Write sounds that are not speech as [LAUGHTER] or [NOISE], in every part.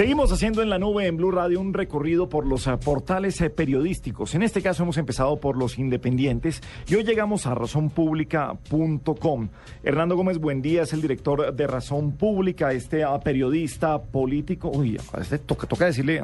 Seguimos haciendo en la nube en Blue Radio un recorrido por los uh, portales uh, periodísticos. En este caso hemos empezado por los independientes y hoy llegamos a razonpublica.com. Hernando Gómez buen día, es el director de Razón Pública, este uh, periodista político. Uy, este toca, toca decirle,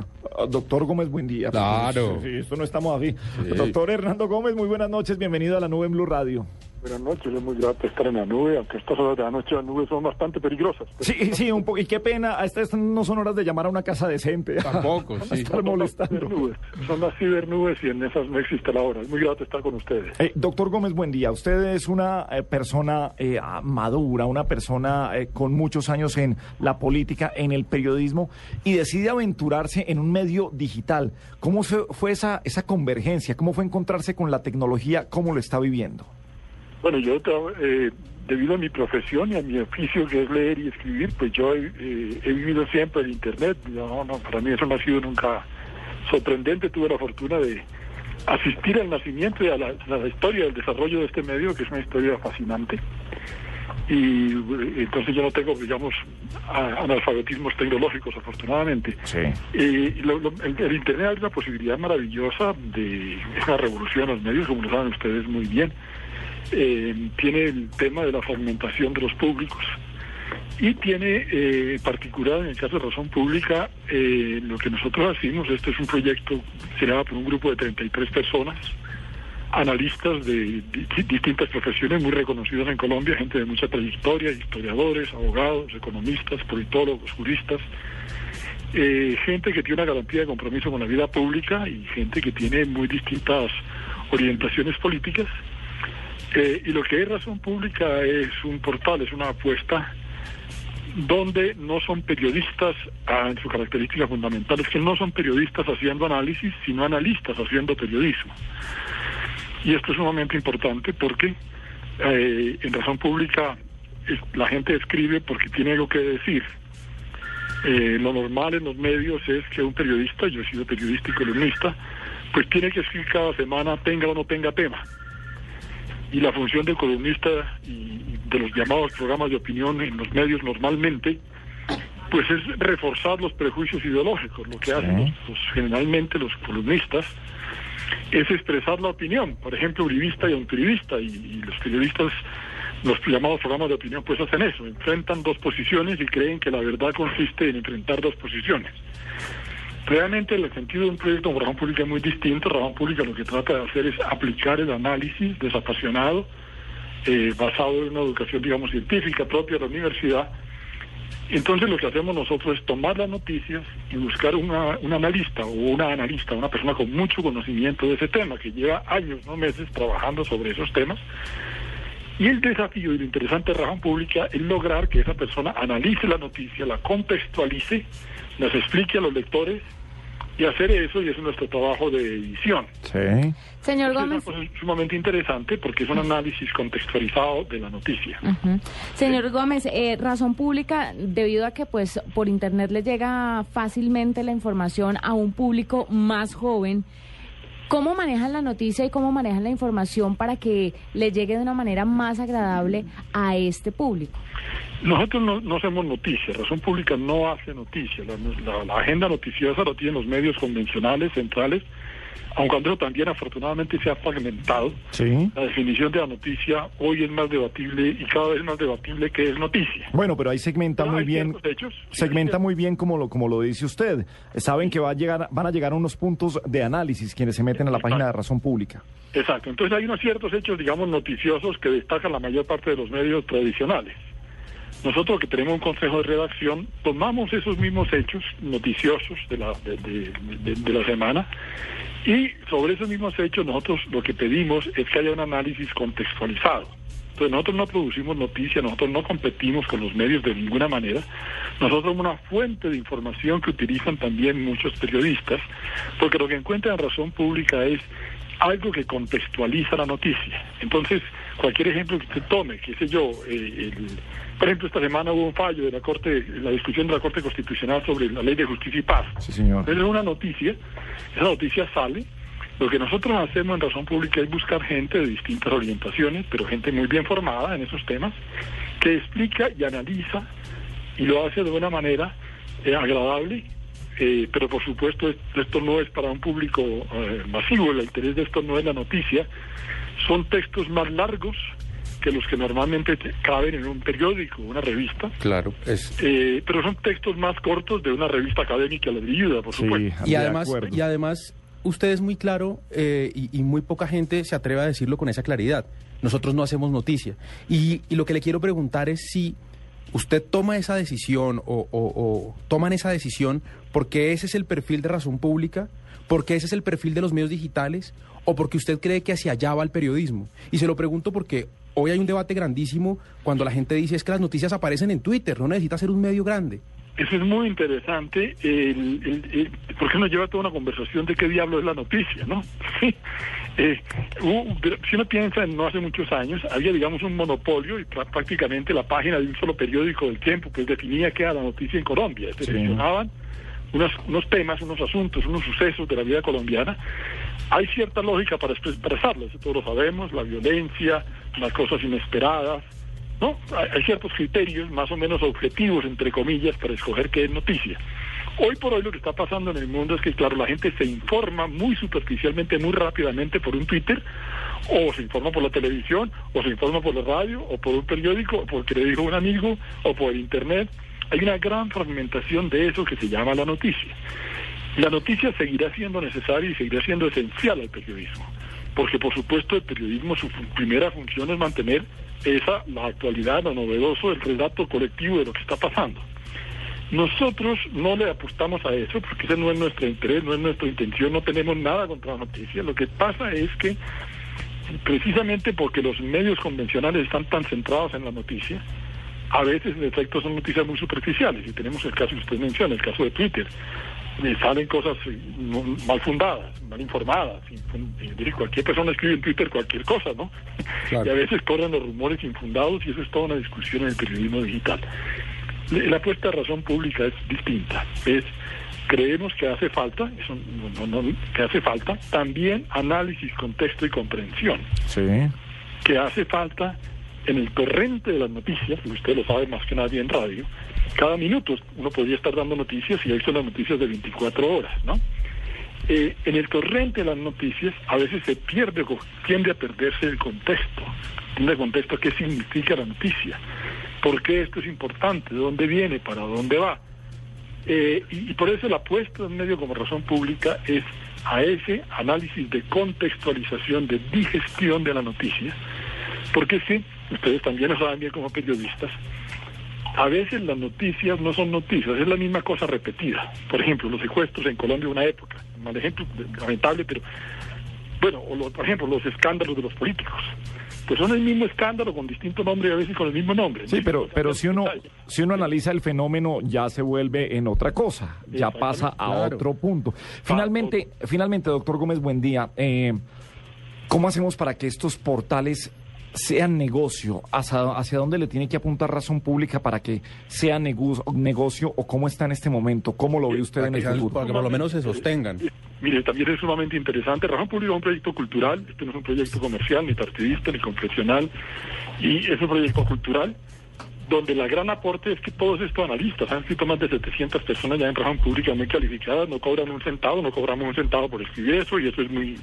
doctor Gómez buen día. Claro. Sí, esto no estamos aquí. Doctor Hernando Gómez, muy buenas noches, bienvenido a la nube en Blue Radio. Buenas noches, es muy grato estar en la nube, aunque estas horas de la noche las nubes son bastante peligrosas. Sí, sí, un poco. Y qué pena, estas no son horas de llamar a una casa decente. Tampoco, [LAUGHS] sí. Estar molestando. Son las, son las cibernubes y en esas no existe la hora. Es muy grato estar con ustedes. Eh, doctor Gómez, buen día. Usted es una eh, persona eh, madura, una persona eh, con muchos años en la política, en el periodismo, y decide aventurarse en un medio digital. ¿Cómo fue, fue esa, esa convergencia? ¿Cómo fue encontrarse con la tecnología? ¿Cómo lo está viviendo? Bueno, yo, eh, debido a mi profesión y a mi oficio que es leer y escribir, pues yo eh, he vivido siempre el Internet. No, no, para mí eso no ha sido nunca sorprendente. Tuve la fortuna de asistir al nacimiento y a la, a la historia del desarrollo de este medio, que es una historia fascinante. Y eh, entonces yo no tengo, digamos, analfabetismos tecnológicos, afortunadamente. Sí. Eh, lo- lo- el, el Internet es una posibilidad maravillosa de una revolución en los medios, como lo saben ustedes muy bien. Eh, tiene el tema de la fragmentación de los públicos y tiene eh, particular en el caso de Razón Pública eh, lo que nosotros hacemos, este es un proyecto creado por un grupo de 33 personas, analistas de, di- distintas profesiones muy reconocidas en Colombia, gente de mucha trayectoria, historiadores, abogados, economistas, politólogos, juristas, eh, gente que tiene una garantía de compromiso con la vida pública y gente que tiene muy distintas orientaciones políticas. Eh, y lo que es Razón Pública es un portal, es una apuesta donde no son periodistas ah, en su característica fundamental, es que no son periodistas haciendo análisis, sino analistas haciendo periodismo. Y esto es sumamente importante porque eh, en Razón Pública la gente escribe porque tiene algo que decir. Eh, lo normal en los medios es que un periodista, yo he sido periodista y columnista, pues tiene que escribir cada semana, tenga o no tenga tema. Y la función del columnista y de los llamados programas de opinión en los medios normalmente, pues es reforzar los prejuicios ideológicos. Lo que hacen los- los- generalmente los columnistas es expresar la opinión, por ejemplo, uribista y antiuribista, y, y los periodistas, los llamados programas de opinión, pues hacen eso, enfrentan dos posiciones y creen que la verdad consiste en enfrentar dos posiciones. Realmente el sentido de un proyecto como Razón Pública es muy distinto. Razón Pública lo que trata de hacer es aplicar el análisis desapasionado, eh, basado en una educación, digamos, científica propia de la universidad. Entonces lo que hacemos nosotros es tomar las noticias y buscar una, un analista o una analista, una persona con mucho conocimiento de ese tema, que lleva años, no meses, trabajando sobre esos temas. Y el desafío y lo interesante de Razón Pública es lograr que esa persona analice la noticia, la contextualice, las explique a los lectores y hacer eso, y ese es nuestro trabajo de edición. Sí. Señor Es una Gómez. cosa sumamente interesante porque es un análisis contextualizado de la noticia. Señor Gómez, eh, razón pública, debido a que pues por internet le llega fácilmente la información a un público más joven, ¿cómo manejan la noticia y cómo manejan la información para que le llegue de una manera más agradable a este público? Nosotros no, no hacemos noticias, Razón Pública no hace noticias. La, la- la agenda noticiosa la tienen los medios convencionales, centrales, aunque eso también afortunadamente se ha fragmentado. Sí. La definición de la noticia hoy es más debatible y cada vez más debatible que es noticia. Bueno, pero ahí segmenta muy bien. hechos, Segmenta muy bien como lo, como lo dice usted. Saben que va a llegar, van a llegar a unos puntos de análisis quienes se meten a la página de Razón Pública. Exacto. Entonces hay unos ciertos hechos, digamos, noticiosos que destacan la mayor parte de los medios tradicionales. Nosotros que tenemos un consejo de redacción, tomamos esos mismos hechos noticiosos de la, de, la semana y sobre esos mismos hechos nosotros lo que pedimos es que haya un análisis contextualizado. Entonces nosotros no producimos noticias, nosotros no competimos con los medios de ninguna manera. Nosotros somos una fuente de información que utilizan también muchos periodistas, porque lo que encuentran en razón pública es algo que contextualiza la noticia. Entonces, cualquier ejemplo que usted tome, qué sé yo, eh, el- por ejemplo, esta semana hubo un fallo de la Corte, la discusión de la Corte Constitucional sobre la Ley de Justicia y Paz. Sí, señor. Entonces, es una noticia, esa noticia sale. Lo que nosotros hacemos en Razón Pública es buscar gente de distintas orientaciones, pero gente muy bien formada en esos temas, que explica y analiza y lo hace de una manera eh, agradable eh, pero por supuesto esto no es para un público eh, masivo, el interés de esto no es la noticia, son textos más largos que los que normalmente caben en un periódico, una revista. Claro, es... Eh, pero son textos más cortos de una revista académica la ayuda, por supuesto. Y además, y además, usted es muy claro y, y, muy poca gente se atreve a decirlo con esa claridad. Nosotros no hacemos noticia. Y, y lo que le quiero preguntar es si usted toma esa decisión o, toman esa decisión porque ese es el perfil de razón pública, porque ese es el perfil de los medios digitales o porque usted cree que hacia allá va el periodismo. Y se lo pregunto porque hoy hay un debate grandísimo cuando la gente dice es que las noticias aparecen en Twitter, no necesita ser un medio grande. Eso es muy interesante, el, porque nos lleva toda una conversación de qué diablo es la noticia, ¿no? [LAUGHS] Eh, si uno piensa en no hace muchos años, había, digamos, un monopolio y prácticamente la página de un solo periódico del tiempo pues definía qué era la noticia en Colombia. Seleccionaban unos, unos temas, unos asuntos, unos sucesos de la vida colombiana. Hay cierta lógica para expresarlos, todos lo sabemos, la violencia, las cosas inesperadas, ¿no? Hay, ciertos criterios más o menos objetivos, entre comillas, para escoger qué es noticia. Hoy por hoy lo que está pasando en el mundo es que, claro, la gente se informa muy superficialmente, muy rápidamente por un Twitter, o se informa por la televisión, o se informa por la radio, o por un periódico, o porque le dijo un amigo, o por Internet. Hay una gran fragmentación de eso que se llama la noticia. La noticia seguirá siendo necesaria y seguirá siendo esencial al periodismo, porque por supuesto el periodismo, su primera función es mantener esa, la actualidad, lo novedoso, el relato colectivo de lo que está pasando. Nosotros no le apostamos a eso porque ese no es nuestro interés, no es nuestra intención, no tenemos nada contra la noticia. Lo que pasa es que precisamente porque los medios convencionales están tan centrados en la noticia, a veces en efecto son noticias muy superficiales y tenemos el caso que usted menciona, el caso de Twitter. Salen cosas eh, mal fundadas, mal informadas. Cualquier persona escribe en Twitter cualquier cosa, ¿no? [LAUGHS] Y a veces corren los rumores infundados y eso es toda una discusión en el periodismo digital. La apuesta de razón pública es distinta. Es creemos que hace falta, eso que hace falta también análisis, contexto y comprensión. Sí. Que hace falta en el torrente de las noticias, y usted lo sabe más que nadie en radio, cada minuto uno podría estar dando noticias y ahí son las noticias de 24 horas, ¿no? Eh, en el torrente de las noticias a veces se pierde o tiende a perderse el contexto, el contexto qué significa la noticia por qué esto es importante, de dónde viene, para dónde va. Eh, y, por eso la apuesta en medio como razón pública es a ese análisis de contextualización, de digestión de la noticia, porque sí, ustedes también lo saben bien como periodistas, a veces las noticias no son noticias, es la misma cosa repetida. Por ejemplo, los secuestros en Colombia una época, mal ejemplo lamentable, pero bueno, o por ejemplo, los escándalos de los políticos pues son el mismo escándalo con distinto nombre y a veces con el mismo nombre. Sí, pero, pero si uno, si uno analiza el fenómeno ya se vuelve en otra cosa, ya pasa a otro punto. Finalmente, finalmente, doctor Gómez, buen día. Eh, ¿Cómo hacemos para que estos portales sean negocio? ¿Hacia, ¿Hacia dónde le tiene que apuntar razón pública para que sea negocio o cómo está en este momento? ¿Cómo lo ve usted en el futuro? Para que por lo menos se sostengan. Mire, también es sumamente interesante. Razón Pública es un proyecto cultural, este no es un proyecto comercial, ni partidista, ni confesional, y es un proyecto cultural donde la gran aporte es que todos estos analistas, han escrito más de 700 personas ya en razón pública muy calificadas, no cobran un centavo, no cobramos un centavo por escribir eso, y eso es muy,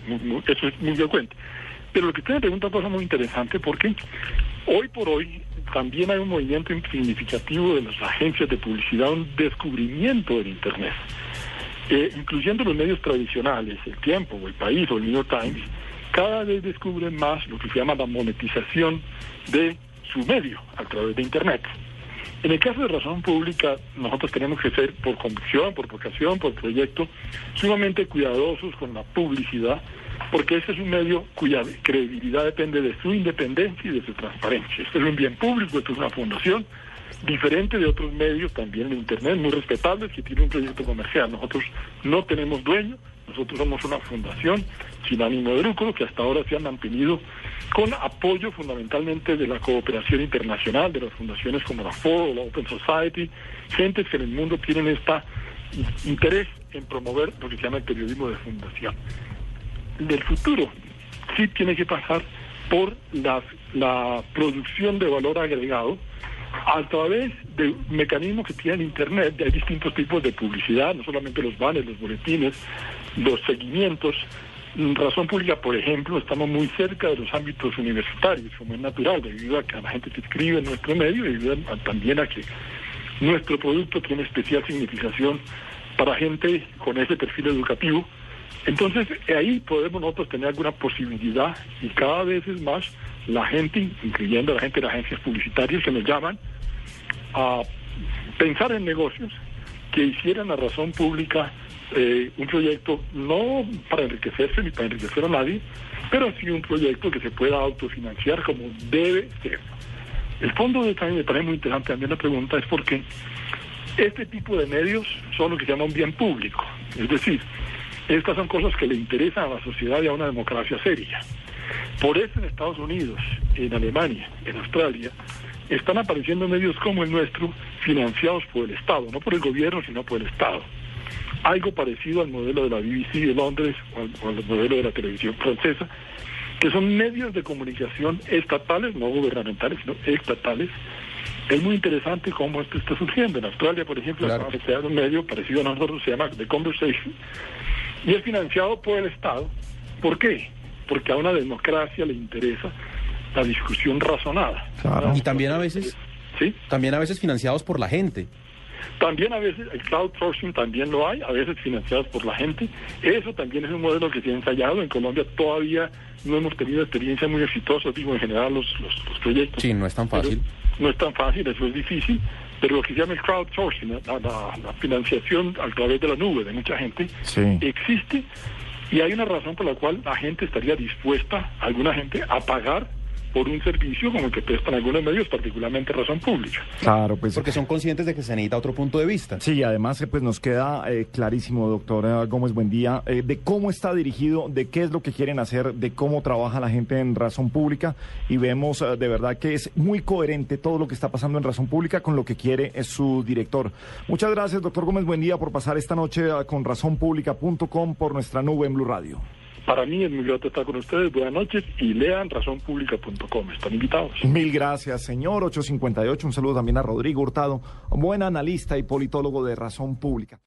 eso es muy elocuente. Pero lo que usted me pregunta es muy interesante porque hoy por hoy también hay un movimiento significativo de las agencias de publicidad, un descubrimiento del Internet eh, incluyendo los medios tradicionales, el Tiempo o el País o el New York Times, cada vez descubren más lo que se llama la monetización de su medio a través de Internet. En el caso de razón pública, nosotros tenemos que ser, por convicción, por vocación, por proyecto, sumamente cuidadosos con la publicidad, porque ese es un medio cuya credibilidad depende de su independencia y de su transparencia. Esto es un bien público, esto es una fundación, diferente de otros medios también en Internet, muy respetables, que tienen un proyecto comercial. Nosotros no tenemos dueño, nosotros somos una fundación sin ánimo de lucro que hasta ahora se ha mantenido con apoyo fundamentalmente de la cooperación internacional, de las fundaciones como la FOR la Open Society, gentes que en el mundo tienen este interés en promover lo que se llama el periodismo de fundación. Del futuro sí tiene que pasar por la producción de valor agregado, a través de mecanismos que tiene Internet, hay distintos tipos de publicidad, no solamente los banners, los boletines, los seguimientos. Razón pública, por ejemplo, estamos muy cerca de los ámbitos universitarios, como es natural, debido a que la gente que escribe en nuestro medio, debido también a que nuestro producto tiene especial significación para gente con ese perfil educativo. Entonces, ahí podemos nosotros tener alguna posibilidad y cada vez es más la gente, incluyendo la gente de las agencias publicitarias que nos llaman, a pensar en negocios que hicieran a razón pública eh, un proyecto no para enriquecerse ni para enriquecer a nadie, pero sí un proyecto que se pueda autofinanciar como debe ser. El fondo de también me parece muy interesante también la pregunta es porque este tipo de medios son lo que se llama un bien público, es decir, estas son cosas que le interesan a la sociedad y a una democracia seria. Por eso en Estados Unidos, en Alemania, en Australia, están apareciendo medios como el nuestro financiados por el Estado, no por el gobierno, sino por el Estado. Algo parecido al modelo de la BBC de Londres o al, modelo de la televisión francesa, que son medios de comunicación estatales, no gubernamentales, sino estatales. Es muy interesante cómo esto está surgiendo. En Australia, por ejemplo, claro. crear un medio parecido a nosotros, se llama The Conversation, y es financiado por el Estado. ¿Por qué? Porque a una democracia le interesa la discusión razonada. Y también a veces, ¿sí? También a veces financiados por la gente. También a veces el crowdsourcing también lo hay, a veces financiados por la gente. Eso también es un modelo que se ha ensayado. En Colombia todavía no hemos tenido experiencia muy exitosa, digo, en general los, los, proyectos. Sí, no es tan fácil. no es tan fácil, eso es difícil. Pero lo que se llama el crowdsourcing, la, la, la financiación a través de la nube de mucha gente, sí. existe y hay una razón por la cual la gente estaría dispuesta, alguna gente, a pagar por un servicio como el que prestan algunos medios, particularmente razón pública. Claro, pues. Porque son conscientes de que se necesita otro punto de vista. Sí, además, pues nos queda eh, clarísimo, doctora Gómez, buen día, eh, de cómo está dirigido, de qué es lo que quieren hacer, de cómo trabaja la gente en razón pública y vemos eh, de verdad que es muy coherente todo lo que está pasando en razón pública con lo que quiere es su director. Muchas gracias, doctor Gómez, buen día por pasar esta noche con razonpublica.com por nuestra nube en Blue Radio. Para mí es muy grato estar con ustedes. Buenas noches y lean razonpublica.com. Están invitados. Mil gracias, señor. 858. Un saludo también a Rodrigo Hurtado, buen analista y politólogo de Razón Pública.